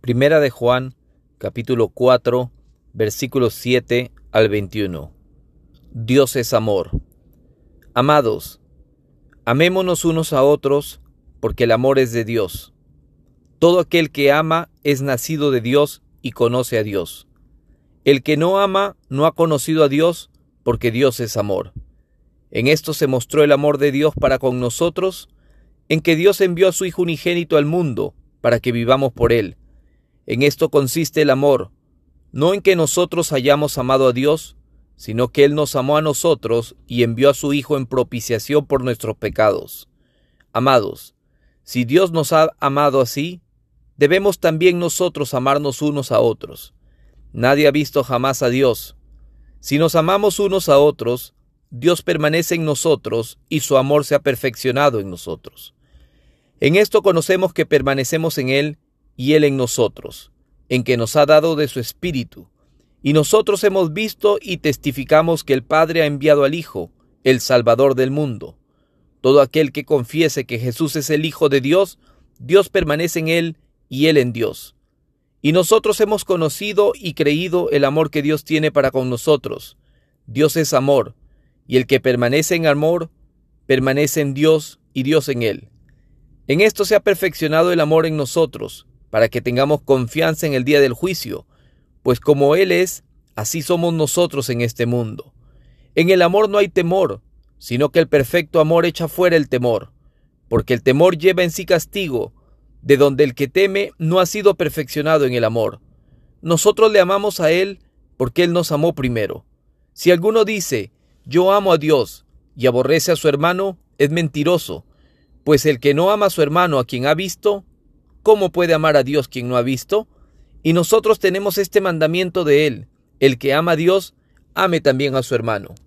Primera de Juan, capítulo 4, versículos 7 al 21. Dios es amor. Amados, amémonos unos a otros, porque el amor es de Dios. Todo aquel que ama es nacido de Dios y conoce a Dios. El que no ama no ha conocido a Dios, porque Dios es amor. En esto se mostró el amor de Dios para con nosotros, en que Dios envió a su Hijo unigénito al mundo, para que vivamos por él. En esto consiste el amor, no en que nosotros hayamos amado a Dios, sino que Él nos amó a nosotros y envió a su Hijo en propiciación por nuestros pecados. Amados, si Dios nos ha amado así, debemos también nosotros amarnos unos a otros. Nadie ha visto jamás a Dios. Si nos amamos unos a otros, Dios permanece en nosotros y su amor se ha perfeccionado en nosotros. En esto conocemos que permanecemos en Él y Él en nosotros, en que nos ha dado de su Espíritu. Y nosotros hemos visto y testificamos que el Padre ha enviado al Hijo, el Salvador del mundo. Todo aquel que confiese que Jesús es el Hijo de Dios, Dios permanece en Él y Él en Dios. Y nosotros hemos conocido y creído el amor que Dios tiene para con nosotros. Dios es amor, y el que permanece en amor, permanece en Dios y Dios en Él. En esto se ha perfeccionado el amor en nosotros, para que tengamos confianza en el día del juicio, pues como Él es, así somos nosotros en este mundo. En el amor no hay temor, sino que el perfecto amor echa fuera el temor, porque el temor lleva en sí castigo, de donde el que teme no ha sido perfeccionado en el amor. Nosotros le amamos a Él porque Él nos amó primero. Si alguno dice, yo amo a Dios, y aborrece a su hermano, es mentiroso, pues el que no ama a su hermano a quien ha visto, ¿cómo puede amar a Dios quien no ha visto? Y nosotros tenemos este mandamiento de Él, el que ama a Dios, ame también a su hermano.